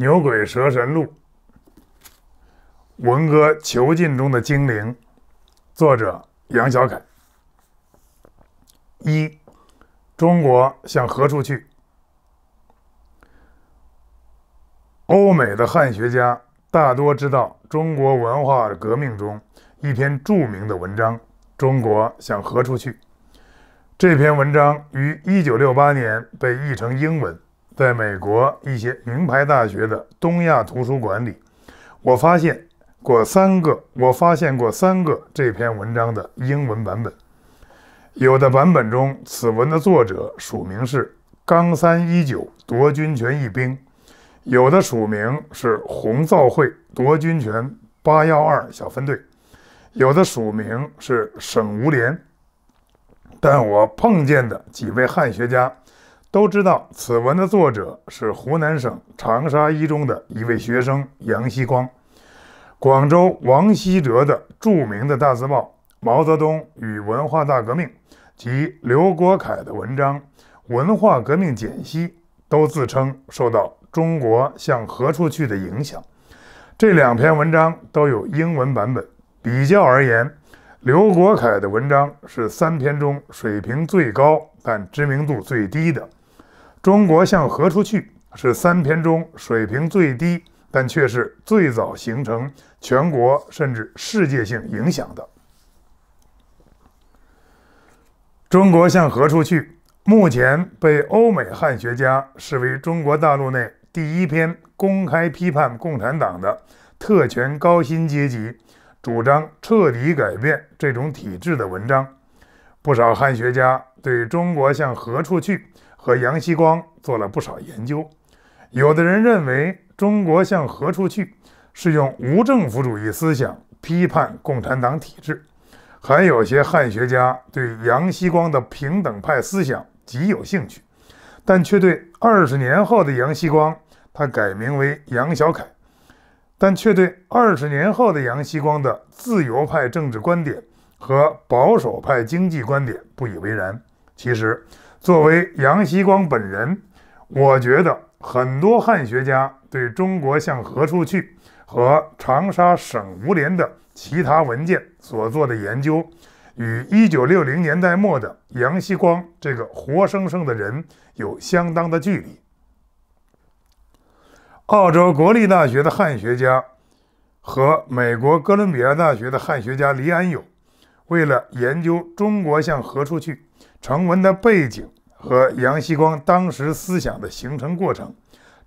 牛鬼蛇神录》，文革囚禁中的精灵，作者杨小凯。一，中国向何处去？欧美的汉学家大多知道中国文化革命中一篇著名的文章《中国向何处去》。这篇文章于1968年被译成英文，在美国一些名牌大学的东亚图书馆里，我发现过三个，我发现过三个这篇文章的英文版本。有的版本中，此文的作者署名是冈三一九夺军权一兵；有的署名是红造会夺军权八幺二小分队；有的署名是省吴连。但我碰见的几位汉学家都知道，此文的作者是湖南省长沙一中的一位学生杨希光，广州王希哲的著名的大字报《毛泽东与文化大革命》及刘国凯的文章《文化革命简析》都自称受到《中国向何处去》的影响。这两篇文章都有英文版本，比较而言。刘国凯的文章是三篇中水平最高但知名度最低的，《中国向何处去》是三篇中水平最低但却是最早形成全国甚至世界性影响的。《中国向何处去》目前被欧美汉学家视为中国大陆内第一篇公开批判共产党的特权高薪阶级。主张彻底改变这种体制的文章，不少汉学家对中国向何处去和杨希光做了不少研究。有的人认为中国向何处去是用无政府主义思想批判共产党体制，还有些汉学家对杨希光的平等派思想极有兴趣，但却对二十年后的杨希光，他改名为杨小凯。但却对二十年后的杨希光的自由派政治观点和保守派经济观点不以为然。其实，作为杨希光本人，我觉得很多汉学家对中国向何处去和长沙省吴连的其他文件所做的研究，与一九六零年代末的杨希光这个活生生的人有相当的距离。澳洲国立大学的汉学家和美国哥伦比亚大学的汉学家黎安友，为了研究中国向何处去成文的背景和杨希光当时思想的形成过程，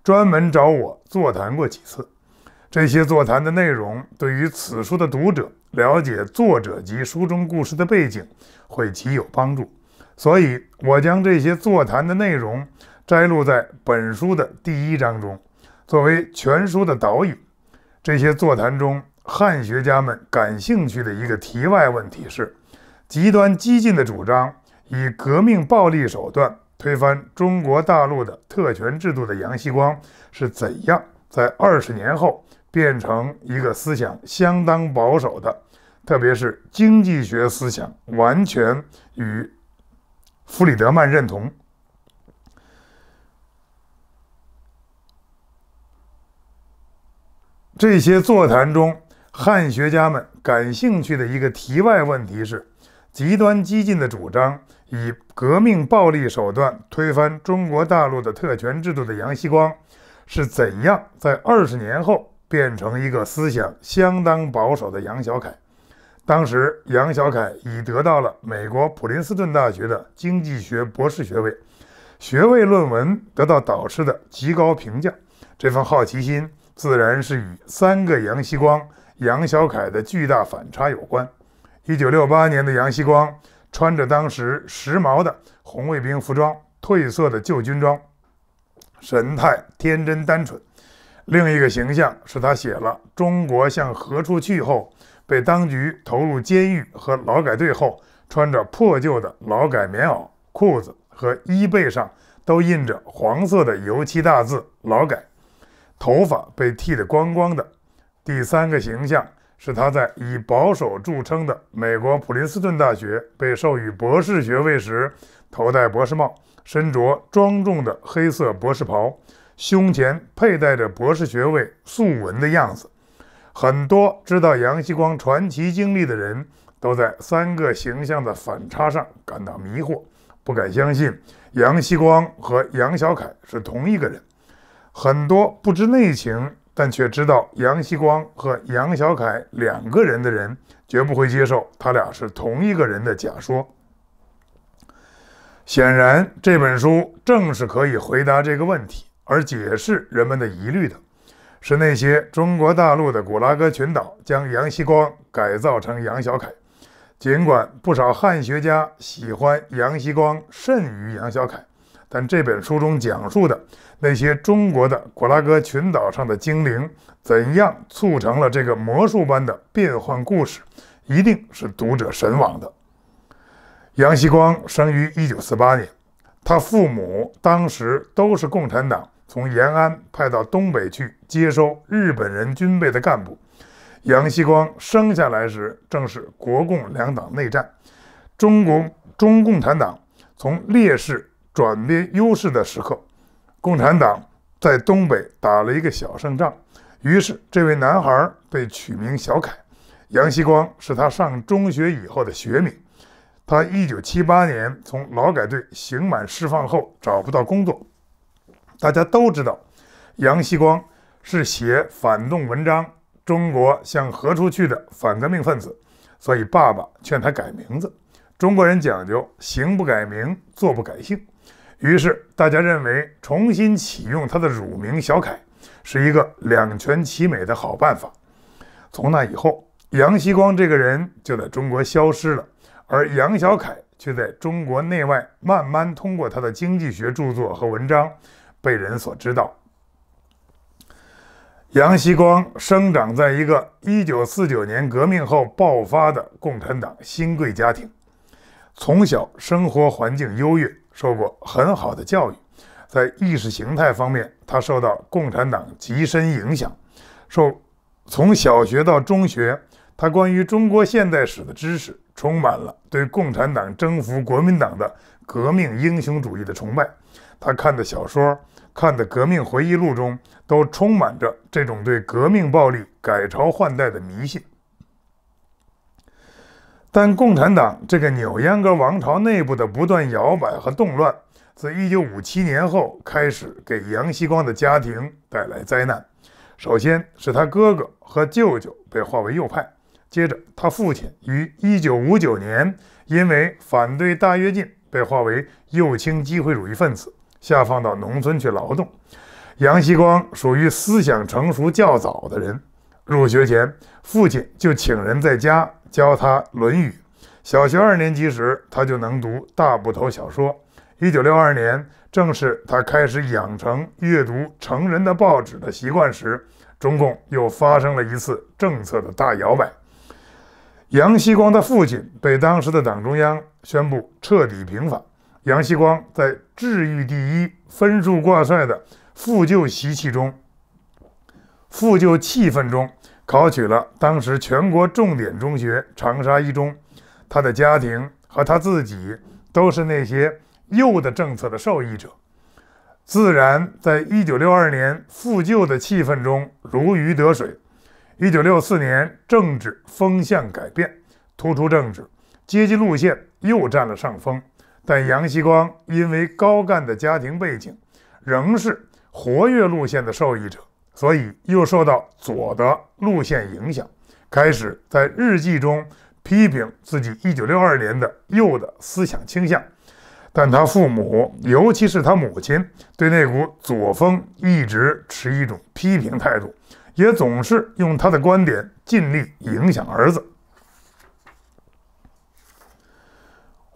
专门找我座谈过几次。这些座谈的内容对于此书的读者了解作者及书中故事的背景会极有帮助，所以我将这些座谈的内容摘录在本书的第一章中。作为全书的导引，这些座谈中，汉学家们感兴趣的一个题外问题是：极端激进的主张以革命暴力手段推翻中国大陆的特权制度的杨希光是怎样在二十年后变成一个思想相当保守的，特别是经济学思想完全与弗里德曼认同。这些座谈中，汉学家们感兴趣的一个题外问题是：极端激进的主张以革命暴力手段推翻中国大陆的特权制度的杨希光，是怎样在二十年后变成一个思想相当保守的杨小凯？当时，杨小凯已得到了美国普林斯顿大学的经济学博士学位，学位论文得到导师的极高评价。这份好奇心。自然是与三个杨希光、杨小凯的巨大反差有关。一九六八年的杨希光穿着当时时髦的红卫兵服装、褪色的旧军装，神态天真单纯。另一个形象是他写了《中国向何处去》后，被当局投入监狱和劳改队后，穿着破旧的劳改棉袄、裤子和衣背上都印着黄色的油漆大字“劳改”。头发被剃得光光的。第三个形象是他在以保守著称的美国普林斯顿大学被授予博士学位时，头戴博士帽，身着庄重的黑色博士袍，胸前佩戴着博士学位素纹的样子。很多知道杨希光传奇经历的人都在三个形象的反差上感到迷惑，不敢相信杨希光和杨小凯是同一个人。很多不知内情但却知道杨锡光和杨小凯两个人的人，绝不会接受他俩是同一个人的假说。显然，这本书正是可以回答这个问题，而解释人们的疑虑的。是那些中国大陆的古拉格群岛将杨锡光改造成杨小凯。尽管不少汉学家喜欢杨锡光甚于杨小凯，但这本书中讲述的那些中国的古拉格群岛上的精灵怎样促成了这个魔术般的变幻故事，一定是读者神往的。杨锡光生于1948年，他父母当时都是共产党。从延安派到东北去接收日本人军备的干部，杨锡光生下来时正是国共两党内战，中国中共产党从劣势转变优势的时刻，共产党在东北打了一个小胜仗，于是这位男孩被取名小凯，杨锡光是他上中学以后的学名。他1978年从劳改队刑满释放后找不到工作。大家都知道，杨锡光是写反动文章《中国向何处去》的反革命分子，所以爸爸劝他改名字。中国人讲究行不改名，坐不改姓，于是大家认为重新启用他的乳名小凯是一个两全其美的好办法。从那以后，杨锡光这个人就在中国消失了，而杨小凯却在中国内外慢慢通过他的经济学著作和文章。被人所知道。杨锡光生长在一个1949年革命后爆发的共产党新贵家庭，从小生活环境优越，受过很好的教育。在意识形态方面，他受到共产党极深影响。受从小学到中学，他关于中国现代史的知识充满了对共产党征服国民党的革命英雄主义的崇拜。他看的小说。看的革命回忆录中都充满着这种对革命暴力改朝换代的迷信，但共产党这个扭秧歌王朝内部的不断摇摆和动乱，自1957年后开始给杨锡光的家庭带来灾难。首先是他哥哥和舅舅被划为右派，接着他父亲于1959年因为反对大跃进被划为右倾机会主义分子。下放到农村去劳动。杨锡光属于思想成熟较早的人。入学前，父亲就请人在家教他《论语》。小学二年级时，他就能读大部头小说。一九六二年，正是他开始养成阅读成人的报纸的习惯时，中共又发生了一次政策的大摇摆。杨锡光的父亲被当时的党中央宣布彻底平反。杨锡光在治愈第一、分数挂帅的复旧习气中、复旧气氛中，考取了当时全国重点中学长沙一中。他的家庭和他自己都是那些右的政策的受益者，自然在1962年复旧的气氛中如鱼得水。1964年，政治风向改变，突出政治阶级路线又占了上风。但杨锡光因为高干的家庭背景，仍是活跃路线的受益者，所以又受到左的路线影响，开始在日记中批评自己1962年的右的思想倾向。但他父母，尤其是他母亲，对那股左风一直持一种批评态度，也总是用他的观点尽力影响儿子。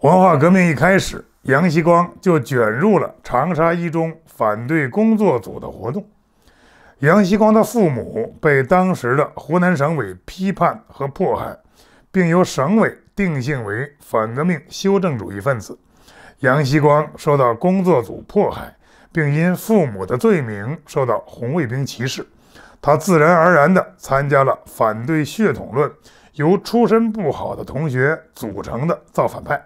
文化革命一开始，杨锡光就卷入了长沙一中反对工作组的活动。杨锡光的父母被当时的湖南省委批判和迫害，并由省委定性为反革命修正主义分子。杨锡光受到工作组迫害，并因父母的罪名受到红卫兵歧视，他自然而然地参加了反对血统论、由出身不好的同学组成的造反派。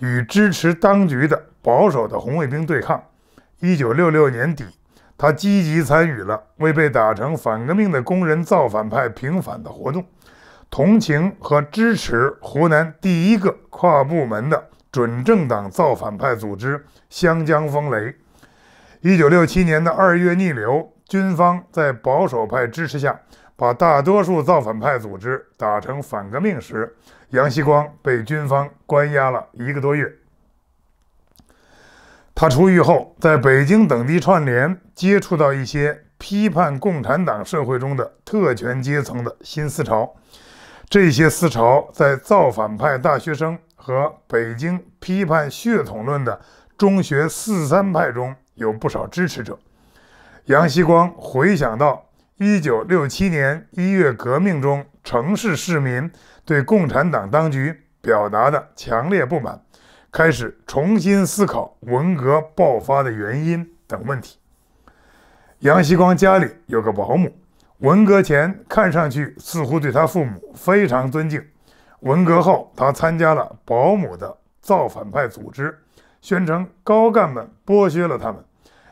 与支持当局的保守的红卫兵对抗。一九六六年底，他积极参与了为被打成反革命的工人造反派平反的活动，同情和支持湖南第一个跨部门的准政党造反派组织湘江风雷。一九六七年的二月逆流，军方在保守派支持下，把大多数造反派组织打成反革命时，杨锡光被军方关押了一个多月。他出狱后，在北京等地串联，接触到一些批判共产党社会中的特权阶层的新思潮。这些思潮在造反派大学生和北京批判血统论的中学四三派中有不少支持者。杨锡光回想到1967年一月革命中城市市民对共产党当局表达的强烈不满。开始重新思考文革爆发的原因等问题。杨锡光家里有个保姆，文革前看上去似乎对他父母非常尊敬。文革后，他参加了保姆的造反派组织，宣称高干们剥削了他们。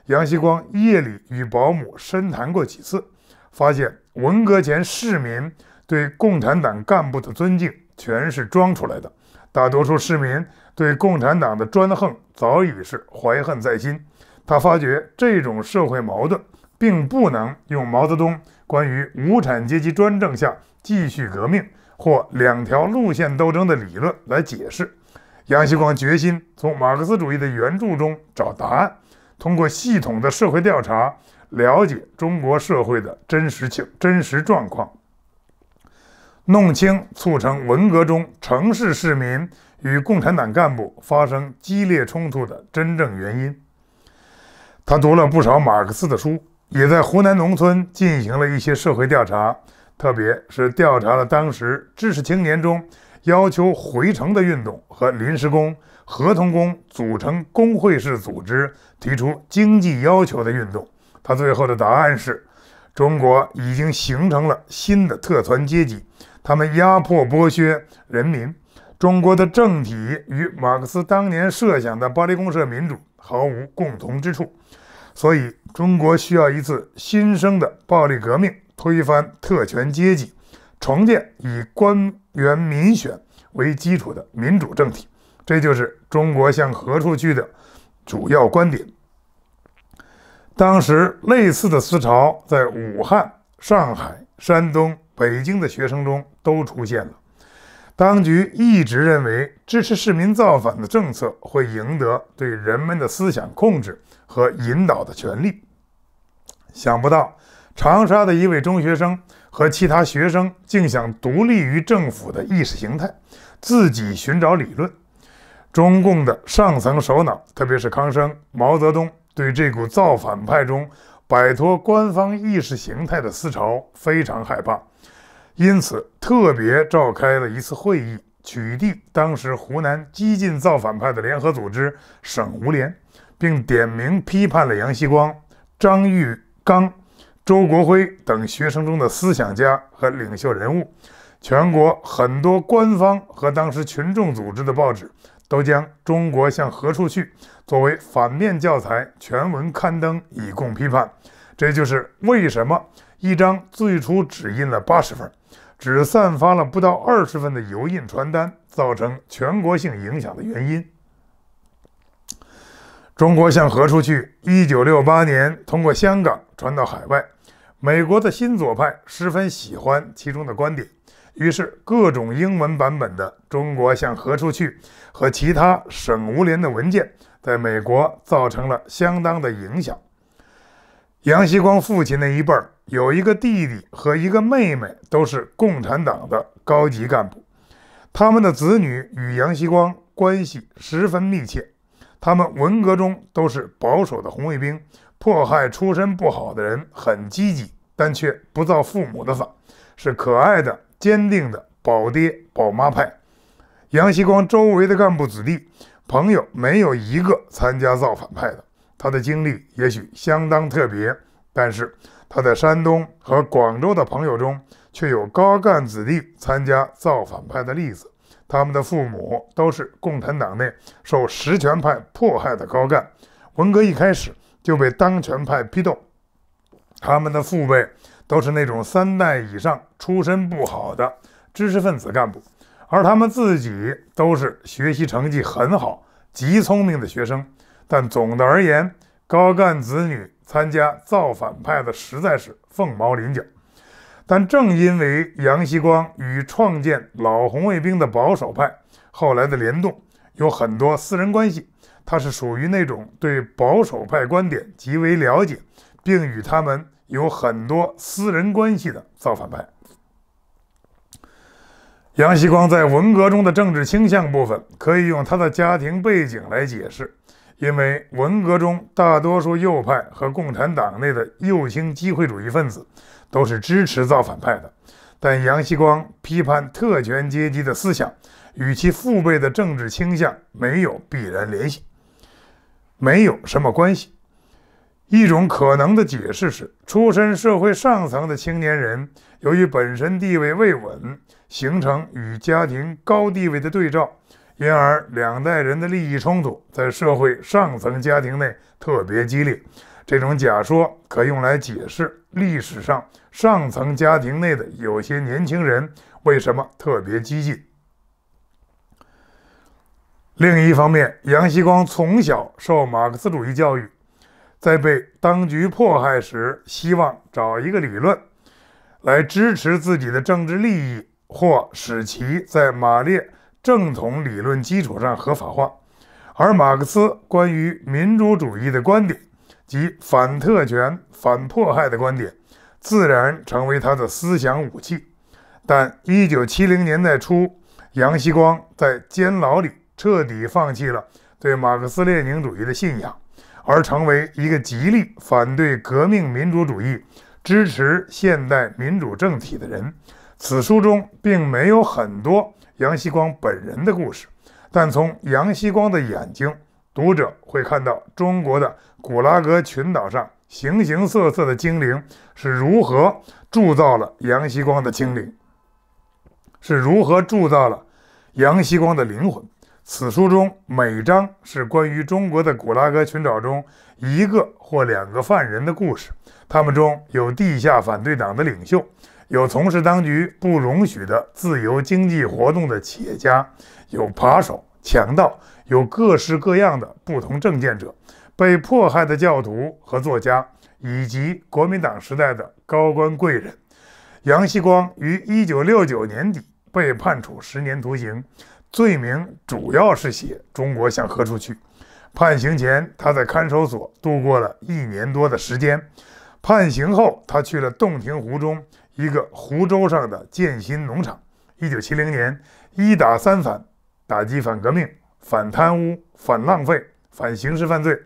杨锡光夜里与保姆深谈过几次，发现文革前市民对共产党干部的尊敬全是装出来的，大多数市民。对共产党的专横早已是怀恨在心，他发觉这种社会矛盾并不能用毛泽东关于无产阶级专政下继续革命或两条路线斗争的理论来解释。杨锡光决心从马克思主义的原著中找答案，通过系统的社会调查了解中国社会的真实情真实状况，弄清促成文革中城市市民。与共产党干部发生激烈冲突的真正原因。他读了不少马克思的书，也在湖南农村进行了一些社会调查，特别是调查了当时知识青年中要求回城的运动和临时工、合同工组成工会式组织提出经济要求的运动。他最后的答案是：中国已经形成了新的特权阶级，他们压迫剥削人民。中国的政体与马克思当年设想的巴黎公社民主毫无共同之处，所以中国需要一次新生的暴力革命，推翻特权阶级，重建以官员民选为基础的民主政体。这就是中国向何处去的主要观点。当时类似的思潮在武汉、上海、山东、北京的学生中都出现了。当局一直认为支持市民造反的政策会赢得对人们的思想控制和引导的权利。想不到，长沙的一位中学生和其他学生竟想独立于政府的意识形态，自己寻找理论。中共的上层首脑，特别是康生、毛泽东，对这股造反派中摆脱官方意识形态的思潮非常害怕。因此，特别召开了一次会议，取缔当时湖南激进造反派的联合组织省吴联，并点名批判了杨锡光、张玉刚、周国辉等学生中的思想家和领袖人物。全国很多官方和当时群众组织的报纸都将《中国向何处去》作为反面教材全文刊登，以供批判。这就是为什么一张最初只印了八十份。只散发了不到二十份的油印传单，造成全国性影响的原因。中国向何处去？一九六八年通过香港传到海外，美国的新左派十分喜欢其中的观点，于是各种英文版本的《中国向何处去》和其他省无联的文件，在美国造成了相当的影响。杨锡光父亲那一辈儿。有一个弟弟和一个妹妹，都是共产党的高级干部。他们的子女与杨锡光关系十分密切。他们文革中都是保守的红卫兵，迫害出身不好的人，很积极，但却不造父母的反，是可爱的、坚定的保爹保妈派。杨锡光周围的干部子弟朋友，没有一个参加造反派的。他的经历也许相当特别，但是。他在山东和广州的朋友中，却有高干子弟参加造反派的例子。他们的父母都是共产党内受实权派迫害的高干，文革一开始就被当权派批斗，他们的父辈都是那种三代以上出身不好的知识分子干部，而他们自己都是学习成绩很好、极聪明的学生。但总的而言，高干子女参加造反派的实在是凤毛麟角。但正因为杨锡光与创建老红卫兵的保守派后来的联动有很多私人关系，他是属于那种对保守派观点极为了解，并与他们有很多私人关系的造反派。杨锡光在文革中的政治倾向部分，可以用他的家庭背景来解释。因为文革中大多数右派和共产党内的右倾机会主义分子都是支持造反派的，但杨锡光批判特权阶级的思想与其父辈的政治倾向没有必然联系，没有什么关系。一种可能的解释是，出身社会上层的青年人由于本身地位未稳，形成与家庭高地位的对照。因而，两代人的利益冲突在社会上层家庭内特别激烈。这种假说可用来解释历史上上层家庭内的有些年轻人为什么特别激进。另一方面，杨锡光从小受马克思主义教育，在被当局迫害时，希望找一个理论来支持自己的政治利益，或使其在马列。正统理论基础上合法化，而马克思关于民主主义的观点及反特权、反迫害的观点，自然成为他的思想武器。但1970年代初，杨锡光在监牢里彻底放弃了对马克思列宁主义的信仰，而成为一个极力反对革命民主主义、支持现代民主政体的人。此书中并没有很多。杨锡光本人的故事，但从杨锡光的眼睛，读者会看到中国的古拉格群岛上形形色色的精灵是如何铸造了杨锡光的精灵，是如何铸造了杨锡光的灵魂。此书中每章是关于中国的古拉格群岛中一个或两个犯人的故事，他们中有地下反对党的领袖。有从事当局不容许的自由经济活动的企业家，有扒手、强盗，有各式各样的不同政见者，被迫害的教徒和作家，以及国民党时代的高官贵人。杨锡光于一九六九年底被判处十年徒刑，罪名主要是写中国向何处去。判刑前，他在看守所度过了一年多的时间。判刑后，他去了洞庭湖中。一个湖州上的建新农场。一九七零年，一打三反，打击反革命、反贪污、反浪费、反刑事犯罪。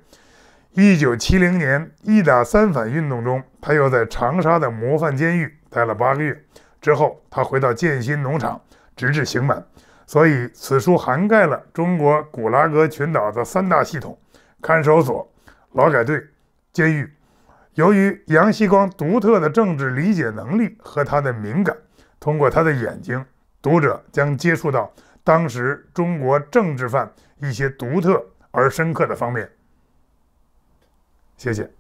一九七零年一打三反运动中，他又在长沙的模范监狱待了八个月。之后，他回到建新农场，直至刑满。所以，此书涵盖了中国古拉格群岛的三大系统：看守所、劳改队、监狱。由于杨锡光独特的政治理解能力和他的敏感，通过他的眼睛，读者将接触到当时中国政治犯一些独特而深刻的方面。谢谢。